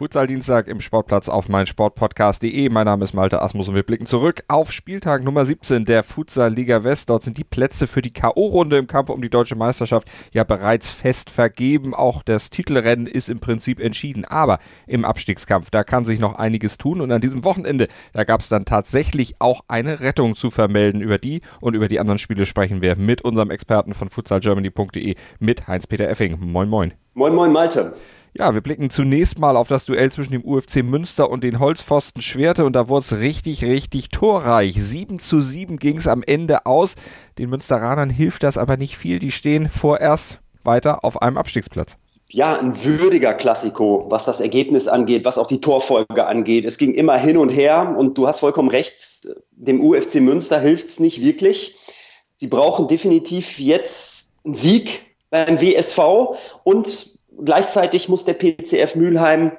Futsal-Dienstag im Sportplatz auf meinsportpodcast.de. Mein Name ist Malte Asmus und wir blicken zurück auf Spieltag Nummer 17 der Futsal Liga West. Dort sind die Plätze für die K.O.-Runde im Kampf um die deutsche Meisterschaft ja bereits fest vergeben. Auch das Titelrennen ist im Prinzip entschieden. Aber im Abstiegskampf, da kann sich noch einiges tun. Und an diesem Wochenende, da gab es dann tatsächlich auch eine Rettung zu vermelden. Über die und über die anderen Spiele sprechen wir mit unserem Experten von futsalgermany.de, mit Heinz-Peter Effing. Moin, moin. Moin, moin, Malte. Ja, wir blicken zunächst mal auf das Duell zwischen dem UFC Münster und den Holzpfosten Schwerte und da wurde es richtig, richtig torreich. 7 zu 7 ging es am Ende aus. Den Münsteranern hilft das aber nicht viel. Die stehen vorerst weiter auf einem Abstiegsplatz. Ja, ein würdiger Klassiko, was das Ergebnis angeht, was auch die Torfolge angeht. Es ging immer hin und her und du hast vollkommen recht, dem UFC Münster hilft es nicht wirklich. Sie brauchen definitiv jetzt einen Sieg beim WSV und Gleichzeitig muss der PCF Mülheim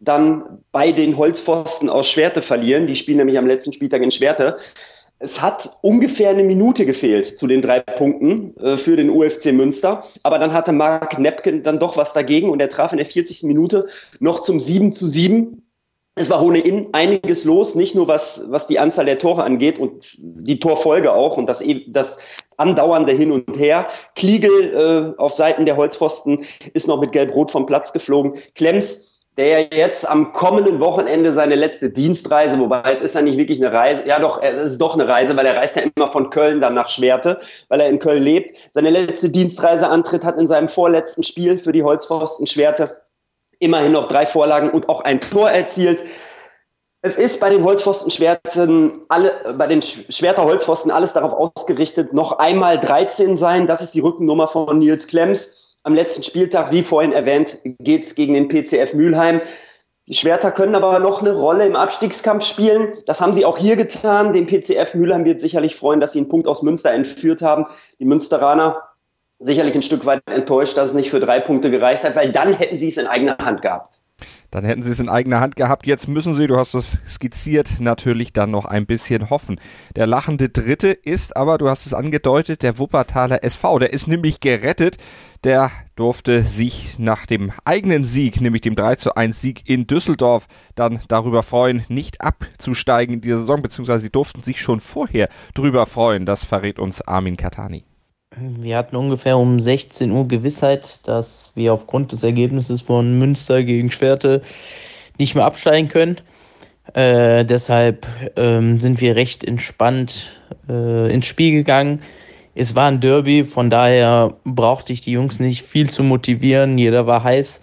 dann bei den Holzpfosten aus Schwerte verlieren. Die spielen nämlich am letzten Spieltag in Schwerte. Es hat ungefähr eine Minute gefehlt zu den drei Punkten äh, für den UFC Münster. Aber dann hatte Mark Nepken dann doch was dagegen und er traf in der 40. Minute noch zum 7 zu 7 es war ohnehin einiges los, nicht nur was, was die Anzahl der Tore angeht und die Torfolge auch und das, e, das andauernde Hin und Her. Kliegel äh, auf Seiten der Holzpfosten ist noch mit Gelb-Rot vom Platz geflogen. Klemms, der jetzt am kommenden Wochenende seine letzte Dienstreise, wobei es ist ja nicht wirklich eine Reise, ja doch, es ist doch eine Reise, weil er reist ja immer von Köln dann nach Schwerte, weil er in Köln lebt. Seine letzte Dienstreise antritt hat in seinem vorletzten Spiel für die Holzpfosten Schwerte immerhin noch drei Vorlagen und auch ein Tor erzielt. Es ist bei den Holzpfosten-Schwerten, alle, bei den Schwerter Holzpfosten alles darauf ausgerichtet, noch einmal 13 sein. Das ist die Rückennummer von Nils Klemms. Am letzten Spieltag, wie vorhin erwähnt, geht es gegen den PCF Mülheim. Die Schwerter können aber noch eine Rolle im Abstiegskampf spielen. Das haben sie auch hier getan. Den PCF Mülheim wird sicherlich freuen, dass sie einen Punkt aus Münster entführt haben. Die Münsteraner sicherlich ein Stück weit enttäuscht, dass es nicht für drei Punkte gereicht hat, weil dann hätten sie es in eigener Hand gehabt. Dann hätten sie es in eigener Hand gehabt. Jetzt müssen sie, du hast es skizziert, natürlich dann noch ein bisschen hoffen. Der lachende Dritte ist aber, du hast es angedeutet, der Wuppertaler SV. Der ist nämlich gerettet. Der durfte sich nach dem eigenen Sieg, nämlich dem 3 zu 1 Sieg in Düsseldorf, dann darüber freuen, nicht abzusteigen in dieser Saison, beziehungsweise sie durften sich schon vorher drüber freuen. Das verrät uns Armin Katani. Wir hatten ungefähr um 16 Uhr Gewissheit, dass wir aufgrund des Ergebnisses von Münster gegen Schwerte nicht mehr absteigen können. Äh, deshalb ähm, sind wir recht entspannt äh, ins Spiel gegangen. Es war ein Derby, von daher brauchte ich die Jungs nicht viel zu motivieren. Jeder war heiß.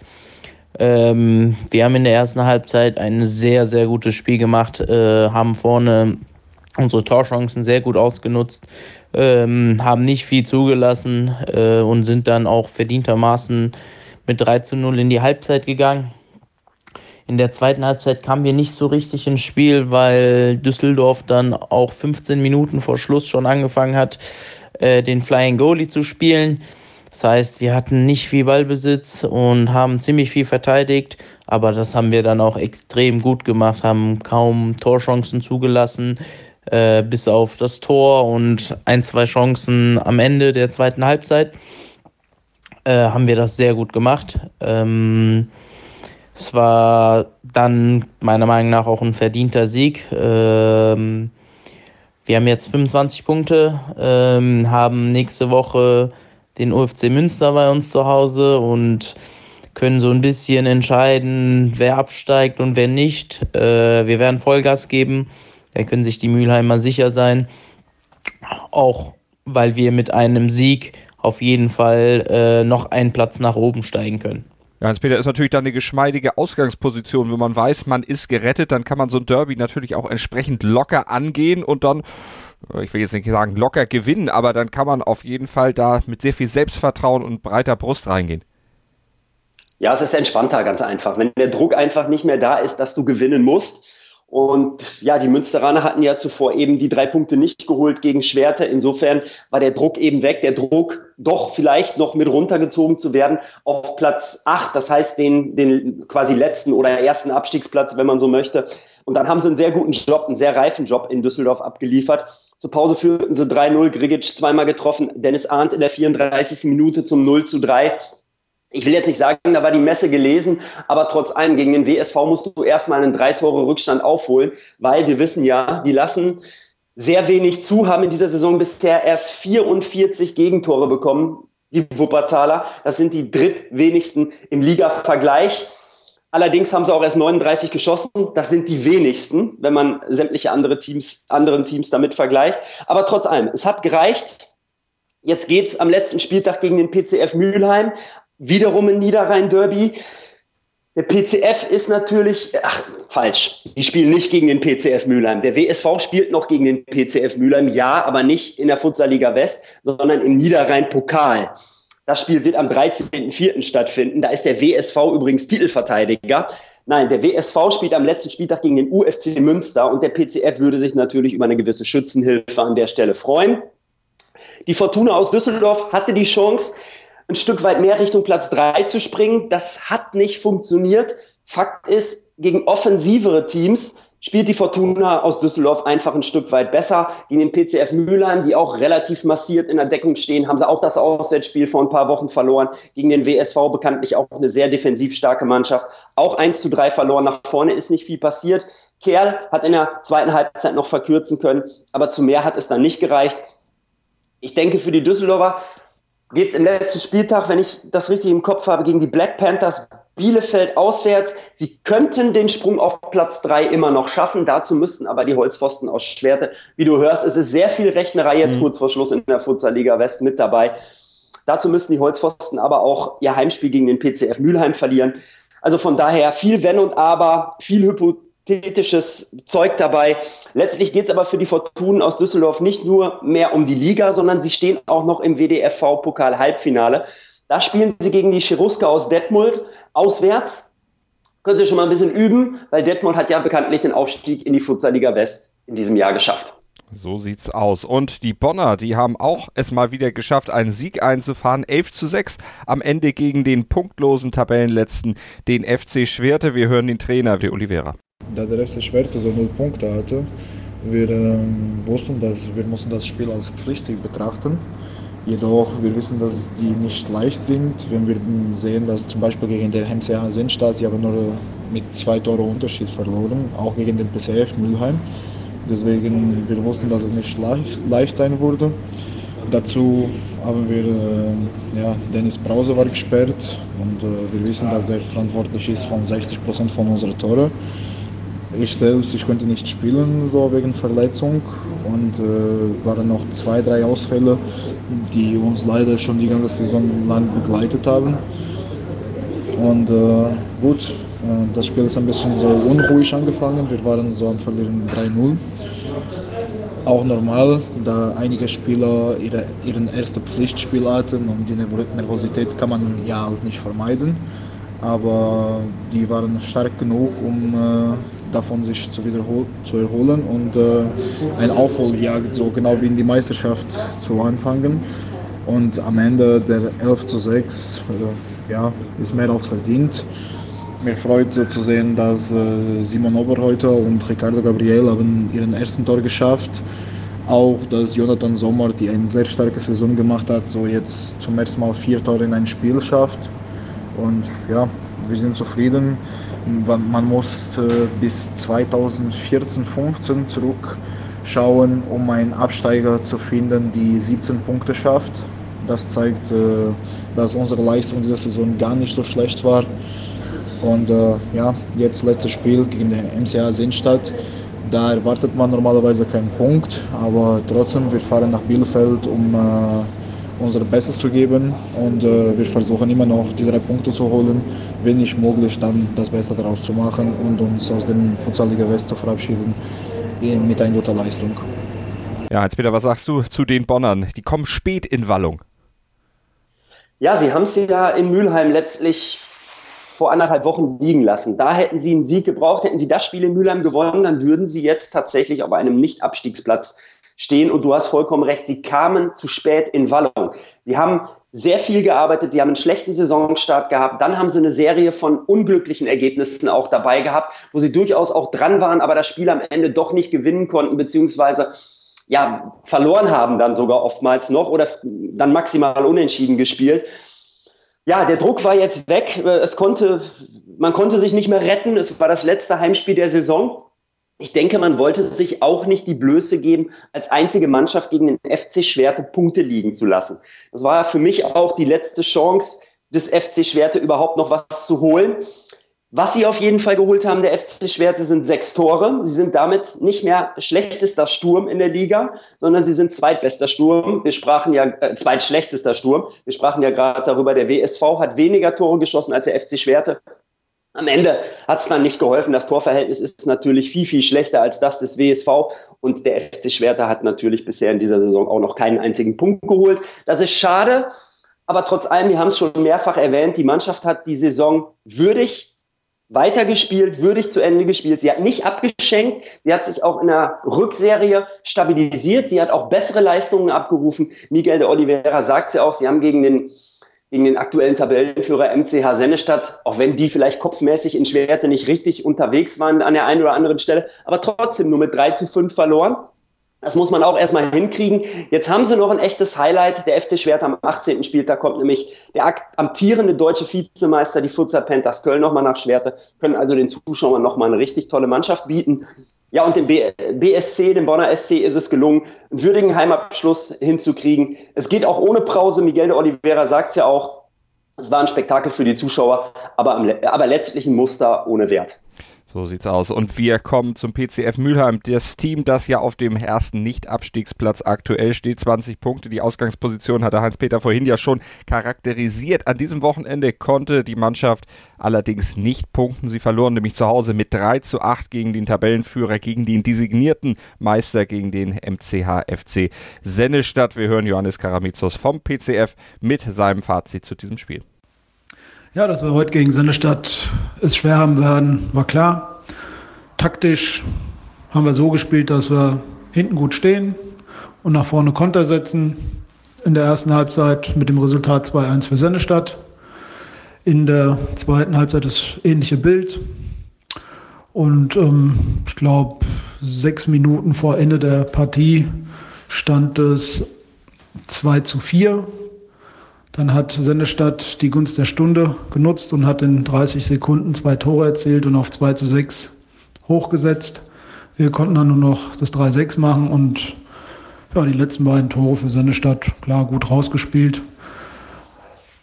Ähm, wir haben in der ersten Halbzeit ein sehr, sehr gutes Spiel gemacht, äh, haben vorne unsere Torchancen sehr gut ausgenutzt, ähm, haben nicht viel zugelassen äh, und sind dann auch verdientermaßen mit 3 zu 0 in die Halbzeit gegangen. In der zweiten Halbzeit kamen wir nicht so richtig ins Spiel, weil Düsseldorf dann auch 15 Minuten vor Schluss schon angefangen hat, äh, den Flying Goalie zu spielen. Das heißt, wir hatten nicht viel Ballbesitz und haben ziemlich viel verteidigt, aber das haben wir dann auch extrem gut gemacht, haben kaum Torchancen zugelassen, äh, bis auf das Tor und ein, zwei Chancen am Ende der zweiten Halbzeit äh, haben wir das sehr gut gemacht. Ähm, es war dann meiner Meinung nach auch ein verdienter Sieg. Ähm, wir haben jetzt 25 Punkte, ähm, haben nächste Woche den UFC Münster bei uns zu Hause und können so ein bisschen entscheiden, wer absteigt und wer nicht. Äh, wir werden Vollgas geben. Da können sich die Mülheimer sicher sein. Auch weil wir mit einem Sieg auf jeden Fall äh, noch einen Platz nach oben steigen können. Ja, Hans-Peter ist natürlich dann eine geschmeidige Ausgangsposition. Wenn man weiß, man ist gerettet, dann kann man so ein Derby natürlich auch entsprechend locker angehen und dann, ich will jetzt nicht sagen locker gewinnen, aber dann kann man auf jeden Fall da mit sehr viel Selbstvertrauen und breiter Brust reingehen. Ja, es ist entspannter, ganz einfach. Wenn der Druck einfach nicht mehr da ist, dass du gewinnen musst, und ja, die Münsteraner hatten ja zuvor eben die drei Punkte nicht geholt gegen Schwerte. Insofern war der Druck eben weg. Der Druck, doch vielleicht noch mit runtergezogen zu werden auf Platz acht. Das heißt, den, den quasi letzten oder ersten Abstiegsplatz, wenn man so möchte. Und dann haben sie einen sehr guten Job, einen sehr reifen Job in Düsseldorf abgeliefert. Zur Pause führten sie 3-0, Grigic zweimal getroffen, Dennis Arndt in der 34. Minute zum 0 zu 3. Ich will jetzt nicht sagen, da war die Messe gelesen, aber trotz allem gegen den WSV musst du erstmal einen drei Tore Rückstand aufholen, weil wir wissen ja, die lassen sehr wenig zu, haben in dieser Saison bisher erst 44 Gegentore bekommen, die Wuppertaler. Das sind die drittwenigsten im Liga-Vergleich. Allerdings haben sie auch erst 39 geschossen. Das sind die wenigsten, wenn man sämtliche andere Teams, anderen Teams damit vergleicht. Aber trotz allem, es hat gereicht. Jetzt geht's am letzten Spieltag gegen den PCF Mülheim. Wiederum ein Niederrhein-Derby. Der PCF ist natürlich, ach, falsch. Die spielen nicht gegen den PCF Mülheim. Der WSV spielt noch gegen den PCF Mülheim, ja, aber nicht in der Futsal-Liga West, sondern im Niederrhein-Pokal. Das Spiel wird am 13.04. stattfinden. Da ist der WSV übrigens Titelverteidiger. Nein, der WSV spielt am letzten Spieltag gegen den UFC Münster und der PCF würde sich natürlich über eine gewisse Schützenhilfe an der Stelle freuen. Die Fortuna aus Düsseldorf hatte die Chance, ein Stück weit mehr Richtung Platz drei zu springen. Das hat nicht funktioniert. Fakt ist, gegen offensivere Teams spielt die Fortuna aus Düsseldorf einfach ein Stück weit besser. Gegen den PCF Mülheim, die auch relativ massiert in der Deckung stehen, haben sie auch das Auswärtsspiel vor ein paar Wochen verloren. Gegen den WSV bekanntlich auch eine sehr defensiv starke Mannschaft. Auch 1 zu 3 verloren. Nach vorne ist nicht viel passiert. Kerl hat in der zweiten Halbzeit noch verkürzen können, aber zu mehr hat es dann nicht gereicht. Ich denke, für die Düsseldorfer geht es im letzten Spieltag, wenn ich das richtig im Kopf habe, gegen die Black Panthers Bielefeld auswärts. Sie könnten den Sprung auf Platz drei immer noch schaffen. Dazu müssten aber die Holzpfosten aus Schwerte. Wie du hörst, es ist sehr viel Rechnerei jetzt mhm. kurz vor Schluss in der Futsal Liga West mit dabei. Dazu müssten die Holzpfosten aber auch ihr Heimspiel gegen den PCF Mülheim verlieren. Also von daher viel Wenn und Aber, viel Hypothese thetisches Zeug dabei. Letztlich geht es aber für die Fortunen aus Düsseldorf nicht nur mehr um die Liga, sondern sie stehen auch noch im WDFV-Pokal-Halbfinale. Da spielen sie gegen die Cheruska aus Detmold auswärts. Können Sie schon mal ein bisschen üben, weil Detmold hat ja bekanntlich den Aufstieg in die Futsal-Liga West in diesem Jahr geschafft. So sieht's aus. Und die Bonner, die haben auch es mal wieder geschafft, einen Sieg einzufahren. 11 zu 6 am Ende gegen den punktlosen Tabellenletzten, den FC Schwerte. Wir hören den Trainer, der Oliveira da der FC Schwerte so null Punkte hatte, wir ähm, wussten, dass wir mussten das Spiel als pflichtig betrachten. Jedoch, wir wissen, dass die nicht leicht sind. Wenn wir sehen, dass zum Beispiel gegen den MCH Sennstadt, sie haben nur mit zwei Tore Unterschied verloren, auch gegen den PCF Mülheim. Deswegen, wir wussten, dass es nicht leicht, leicht sein würde. Dazu haben wir, äh, ja, Dennis Brause war gesperrt und äh, wir wissen, dass der verantwortlich ist von 60 Prozent von unseren Toren. Ich selbst, ich konnte nicht spielen, so wegen Verletzung und äh, waren noch zwei, drei Ausfälle, die uns leider schon die ganze Saison lang begleitet haben. Und äh, gut, äh, das Spiel ist ein bisschen so unruhig angefangen. Wir waren so am Verlieren 3-0. Auch normal, da einige Spieler ihre, ihren ersten Pflichtspiel hatten und die Nervosität kann man ja halt nicht vermeiden. Aber die waren stark genug, um äh, davon sich zu, zu erholen und äh, ein Aufholjagd, so genau wie in die Meisterschaft zu anfangen. Und am Ende der 11 zu 6 äh, ja, ist mehr als verdient. Mir freut zu sehen, dass äh, Simon Oberhäuter und Ricardo Gabriel haben ihren ersten Tor geschafft. Auch, dass Jonathan Sommer, die eine sehr starke Saison gemacht hat, so jetzt zum ersten Mal vier Tore in ein Spiel schafft. Und ja, wir sind zufrieden. Man muss bis 2014, 15 zurückschauen, um einen Absteiger zu finden, die 17 Punkte schafft. Das zeigt, äh, dass unsere Leistung dieser Saison gar nicht so schlecht war. Und äh, ja, jetzt letztes Spiel gegen den MCA Sinnstadt. Da erwartet man normalerweise keinen Punkt, aber trotzdem, wir fahren nach Bielefeld, um äh, unser Bestes zu geben und äh, wir versuchen immer noch die drei Punkte zu holen, wenn nicht möglich, dann das Beste daraus zu machen und uns aus dem Futsal-Liga West zu verabschieden mit einer guten Leistung. Ja, Hans-Peter, was sagst du zu den Bonnern? Die kommen spät in Wallung. Ja, sie haben sie ja in Mülheim letztlich vor anderthalb Wochen liegen lassen. Da hätten sie einen Sieg gebraucht, hätten sie das Spiel in Mülheim gewonnen, dann würden sie jetzt tatsächlich auf einem Nicht-Abstiegsplatz stehen. Und du hast vollkommen recht, sie kamen zu spät in Wallung. Sie haben sehr viel gearbeitet, sie haben einen schlechten Saisonstart gehabt, dann haben sie eine Serie von unglücklichen Ergebnissen auch dabei gehabt, wo sie durchaus auch dran waren, aber das Spiel am Ende doch nicht gewinnen konnten, beziehungsweise ja, verloren haben dann sogar oftmals noch oder dann maximal unentschieden gespielt. Ja, der Druck war jetzt weg. Es konnte, man konnte sich nicht mehr retten. Es war das letzte Heimspiel der Saison. Ich denke, man wollte sich auch nicht die Blöße geben, als einzige Mannschaft gegen den FC Schwerte Punkte liegen zu lassen. Das war für mich auch die letzte Chance des FC Schwerte überhaupt noch was zu holen. Was sie auf jeden Fall geholt haben, der FC Schwerte, sind sechs Tore. Sie sind damit nicht mehr schlechtester Sturm in der Liga, sondern sie sind zweitbester Sturm. Wir sprachen ja, äh, zweitschlechtester Sturm. Wir sprachen ja gerade darüber, der WSV hat weniger Tore geschossen als der FC Schwerte. Am Ende hat es dann nicht geholfen. Das Torverhältnis ist natürlich viel, viel schlechter als das des WSV. Und der FC Schwerte hat natürlich bisher in dieser Saison auch noch keinen einzigen Punkt geholt. Das ist schade. Aber trotz allem, wir haben es schon mehrfach erwähnt, die Mannschaft hat die Saison würdig weitergespielt, würdig zu Ende gespielt. Sie hat nicht abgeschenkt. Sie hat sich auch in der Rückserie stabilisiert. Sie hat auch bessere Leistungen abgerufen. Miguel de Oliveira sagt ja auch, sie haben gegen den, gegen den aktuellen Tabellenführer MCH Sennestadt, auch wenn die vielleicht kopfmäßig in Schwerte nicht richtig unterwegs waren an der einen oder anderen Stelle, aber trotzdem nur mit 3 zu 5 verloren. Das muss man auch erstmal hinkriegen. Jetzt haben sie noch ein echtes Highlight. Der FC Schwert am 18. Spieltag kommt nämlich der amtierende deutsche Vizemeister, die Futsal Panthers Köln, nochmal nach Schwerte, können also den Zuschauern nochmal eine richtig tolle Mannschaft bieten. Ja, und dem BSC, dem Bonner SC, ist es gelungen, einen würdigen Heimabschluss hinzukriegen. Es geht auch ohne Pause. Miguel de Oliveira sagt ja auch, es war ein Spektakel für die Zuschauer, aber, aber letztlich ein Muster ohne Wert. So sieht's aus. Und wir kommen zum PCF Mülheim. Das Team, das ja auf dem ersten Nicht-Abstiegsplatz aktuell steht, 20 Punkte. Die Ausgangsposition hatte Heinz-Peter vorhin ja schon charakterisiert. An diesem Wochenende konnte die Mannschaft allerdings nicht punkten. Sie verloren nämlich zu Hause mit 3 zu 8 gegen den Tabellenführer, gegen den designierten Meister, gegen den MCH FC Sennestadt. Wir hören Johannes Karamizos vom PCF mit seinem Fazit zu diesem Spiel. Ja, dass wir heute gegen Sennestadt es schwer haben werden, war klar. Taktisch haben wir so gespielt, dass wir hinten gut stehen und nach vorne Konter setzen. In der ersten Halbzeit mit dem Resultat 2-1 für Sennestadt. In der zweiten Halbzeit das ähnliche Bild. Und ähm, ich glaube, sechs Minuten vor Ende der Partie stand es 2 zu 4 dann hat Sennestadt die Gunst der Stunde genutzt und hat in 30 Sekunden zwei Tore erzielt und auf 2 zu 6 hochgesetzt. Wir konnten dann nur noch das 3-6 machen und ja, die letzten beiden Tore für Sennestadt, klar, gut rausgespielt.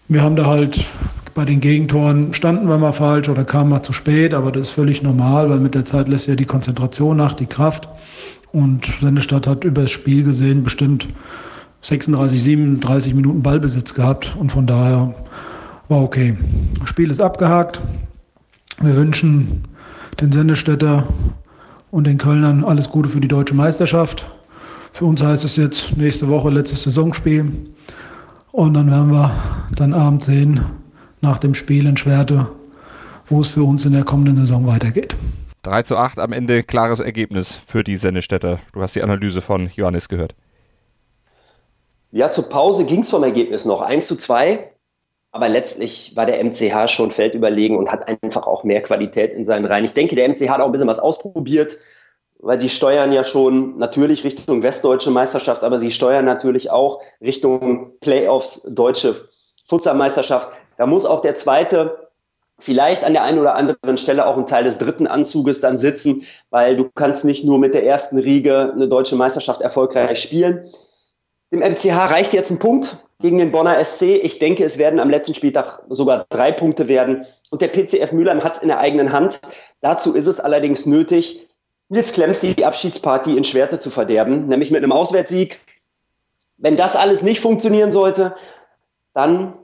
Wir haben da halt bei den Gegentoren standen wir mal falsch oder kamen mal zu spät, aber das ist völlig normal, weil mit der Zeit lässt ja die Konzentration nach, die Kraft. Und Sennestadt hat über das Spiel gesehen bestimmt 36, 37 Minuten Ballbesitz gehabt und von daher war okay. Das Spiel ist abgehakt. Wir wünschen den Sendestädter und den Kölnern alles Gute für die deutsche Meisterschaft. Für uns heißt es jetzt nächste Woche letztes Saisonspiel. Und dann werden wir dann abends sehen, nach dem Spiel in Schwerte, wo es für uns in der kommenden Saison weitergeht. 3 zu 8 am Ende, klares Ergebnis für die Sendestädter. Du hast die Analyse von Johannes gehört. Ja, zur Pause ging es vom Ergebnis noch 1 zu 2. Aber letztlich war der MCH schon feldüberlegen und hat einfach auch mehr Qualität in seinen Reihen. Ich denke, der MCH hat auch ein bisschen was ausprobiert, weil die steuern ja schon natürlich Richtung westdeutsche Meisterschaft, aber sie steuern natürlich auch Richtung Playoffs, deutsche Futsalmeisterschaft. Da muss auch der zweite vielleicht an der einen oder anderen Stelle auch ein Teil des dritten Anzuges dann sitzen, weil du kannst nicht nur mit der ersten Riege eine deutsche Meisterschaft erfolgreich spielen. Dem MCH reicht jetzt ein Punkt gegen den Bonner SC. Ich denke, es werden am letzten Spieltag sogar drei Punkte werden. Und der PCF Mülheim hat es in der eigenen Hand. Dazu ist es allerdings nötig, Nils Klemms die Abschiedsparty in Schwerte zu verderben, nämlich mit einem Auswärtssieg. Wenn das alles nicht funktionieren sollte, dann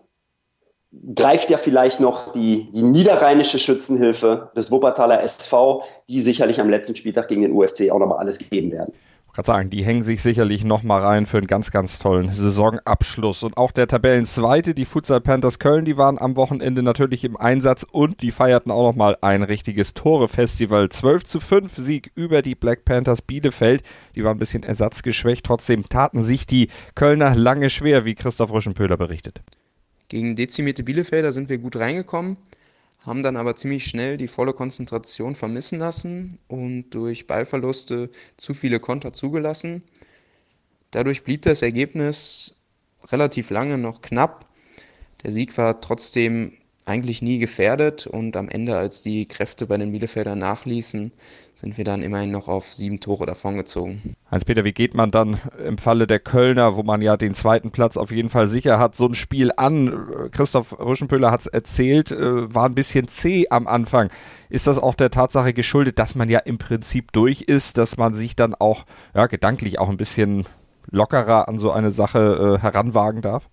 greift ja vielleicht noch die, die niederrheinische Schützenhilfe des Wuppertaler SV, die sicherlich am letzten Spieltag gegen den UFC auch nochmal alles geben werden gerade sagen, die hängen sich sicherlich nochmal rein für einen ganz, ganz tollen Saisonabschluss. Und auch der Tabellenzweite, die Futsal Panthers Köln, die waren am Wochenende natürlich im Einsatz und die feierten auch nochmal ein richtiges Tore-Festival. 12 zu 5 Sieg über die Black Panthers Bielefeld. Die waren ein bisschen ersatzgeschwächt. Trotzdem taten sich die Kölner lange schwer, wie Christoph Rüschenpöhler berichtet. Gegen dezimierte Bielefelder sind wir gut reingekommen haben dann aber ziemlich schnell die volle Konzentration vermissen lassen und durch Ballverluste zu viele Konter zugelassen. Dadurch blieb das Ergebnis relativ lange noch knapp. Der Sieg war trotzdem eigentlich nie gefährdet und am Ende, als die Kräfte bei den Bielefeldern nachließen, sind wir dann immerhin noch auf sieben Tore davongezogen. Hans-Peter, wie geht man dann im Falle der Kölner, wo man ja den zweiten Platz auf jeden Fall sicher hat, so ein Spiel an? Christoph Rüschenpöhler hat es erzählt, äh, war ein bisschen zäh am Anfang. Ist das auch der Tatsache geschuldet, dass man ja im Prinzip durch ist, dass man sich dann auch ja, gedanklich auch ein bisschen lockerer an so eine Sache äh, heranwagen darf?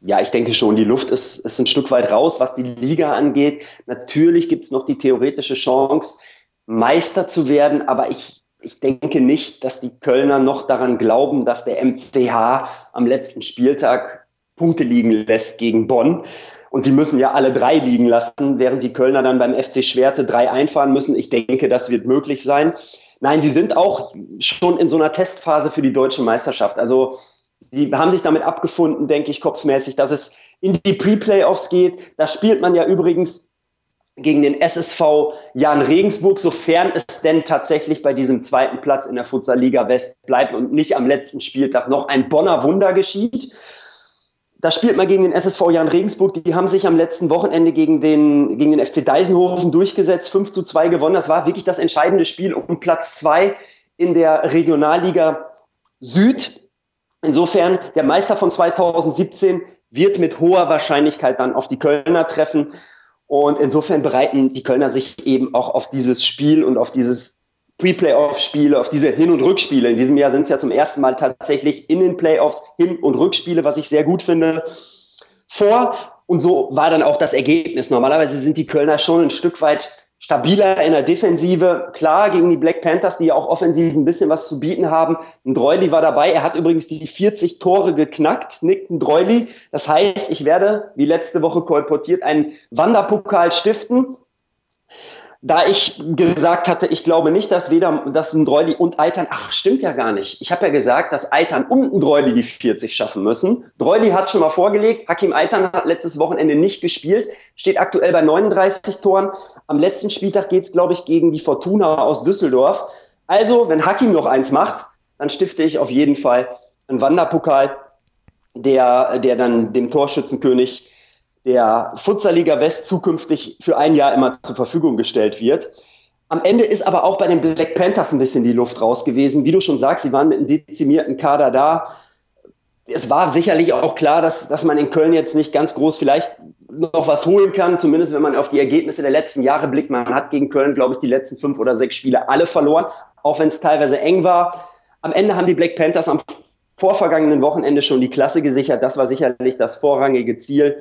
Ja, ich denke schon, die Luft ist, ist ein Stück weit raus, was die Liga angeht. Natürlich gibt es noch die theoretische Chance, Meister zu werden, aber ich, ich denke nicht, dass die Kölner noch daran glauben, dass der MCH am letzten Spieltag Punkte liegen lässt gegen Bonn. Und die müssen ja alle drei liegen lassen, während die Kölner dann beim FC Schwerte drei einfahren müssen. Ich denke, das wird möglich sein. Nein, sie sind auch schon in so einer Testphase für die deutsche Meisterschaft. Also sie haben sich damit abgefunden, denke ich, kopfmäßig, dass es in die Pre-Playoffs geht. Da spielt man ja übrigens gegen den SSV Jan Regensburg, sofern es denn tatsächlich bei diesem zweiten Platz in der Futsal Liga West bleibt und nicht am letzten Spieltag noch ein Bonner Wunder geschieht. Da spielt man gegen den SSV Jan Regensburg. Die haben sich am letzten Wochenende gegen den, gegen den FC Deisenhofen durchgesetzt, 5 zu 2 gewonnen. Das war wirklich das entscheidende Spiel um Platz 2 in der Regionalliga Süd. Insofern, der Meister von 2017 wird mit hoher Wahrscheinlichkeit dann auf die Kölner treffen. Und insofern bereiten die Kölner sich eben auch auf dieses Spiel und auf dieses Pre-Playoff-Spiele, auf diese Hin- und Rückspiele. In diesem Jahr sind es ja zum ersten Mal tatsächlich in den Playoffs Hin- und Rückspiele, was ich sehr gut finde, vor. Und so war dann auch das Ergebnis. Normalerweise sind die Kölner schon ein Stück weit stabiler in der Defensive. Klar, gegen die Black Panthers, die ja auch offensiv ein bisschen was zu bieten haben. Ein Dreuli war dabei. Er hat übrigens die 40 Tore geknackt, nickt ein Dreuli. Das heißt, ich werde, wie letzte Woche kolportiert, einen Wanderpokal stiften da ich gesagt hatte, ich glaube nicht, dass weder dass ein Dreuli und Eitern, ach, stimmt ja gar nicht. Ich habe ja gesagt, dass Eitern und ein Dreuli die 40 schaffen müssen. Dreuli hat schon mal vorgelegt, Hakim Eitern hat letztes Wochenende nicht gespielt, steht aktuell bei 39 Toren. Am letzten Spieltag geht's, glaube ich, gegen die Fortuna aus Düsseldorf. Also, wenn Hakim noch eins macht, dann stifte ich auf jeden Fall einen Wanderpokal, der, der dann dem Torschützenkönig der Futsalliga West zukünftig für ein Jahr immer zur Verfügung gestellt wird. Am Ende ist aber auch bei den Black Panthers ein bisschen die Luft raus gewesen. Wie du schon sagst, sie waren mit einem dezimierten Kader da. Es war sicherlich auch klar, dass, dass man in Köln jetzt nicht ganz groß vielleicht noch was holen kann, zumindest wenn man auf die Ergebnisse der letzten Jahre blickt. Man hat gegen Köln, glaube ich, die letzten fünf oder sechs Spiele alle verloren, auch wenn es teilweise eng war. Am Ende haben die Black Panthers am vorvergangenen Wochenende schon die Klasse gesichert. Das war sicherlich das vorrangige Ziel.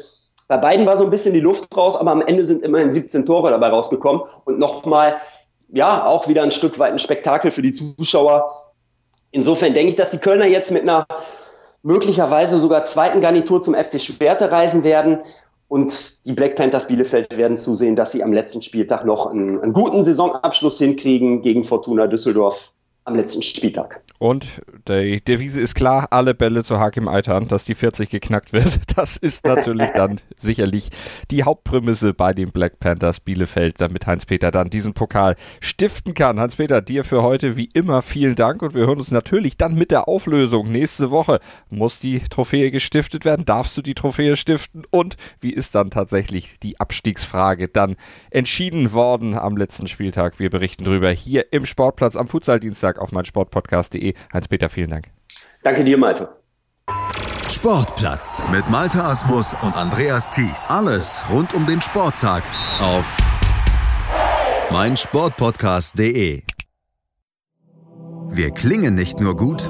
Bei beiden war so ein bisschen die Luft raus, aber am Ende sind immerhin 17 Tore dabei rausgekommen und nochmal, ja, auch wieder ein Stück weit ein Spektakel für die Zuschauer. Insofern denke ich, dass die Kölner jetzt mit einer möglicherweise sogar zweiten Garnitur zum FC Schwerte reisen werden. Und die Black Panthers Bielefeld werden zusehen, dass sie am letzten Spieltag noch einen, einen guten Saisonabschluss hinkriegen gegen Fortuna Düsseldorf am letzten Spieltag. Und die Devise ist klar, alle Bälle zu Hakim Eitan, dass die 40 geknackt wird. Das ist natürlich dann sicherlich die Hauptprämisse bei den Black Panthers Bielefeld, damit Heinz-Peter dann diesen Pokal stiften kann. Heinz-Peter, dir für heute wie immer vielen Dank und wir hören uns natürlich dann mit der Auflösung. Nächste Woche muss die Trophäe gestiftet werden. Darfst du die Trophäe stiften? Und wie ist dann tatsächlich die Abstiegsfrage dann entschieden worden am letzten Spieltag? Wir berichten darüber hier im Sportplatz am Futsaldienstag auf meinsportpodcast.de. Heinz-Peter, vielen Dank. Danke dir, Malte. Sportplatz mit Malte Asmus und Andreas Thies. Alles rund um den Sporttag auf meinsportpodcast.de. Wir klingen nicht nur gut,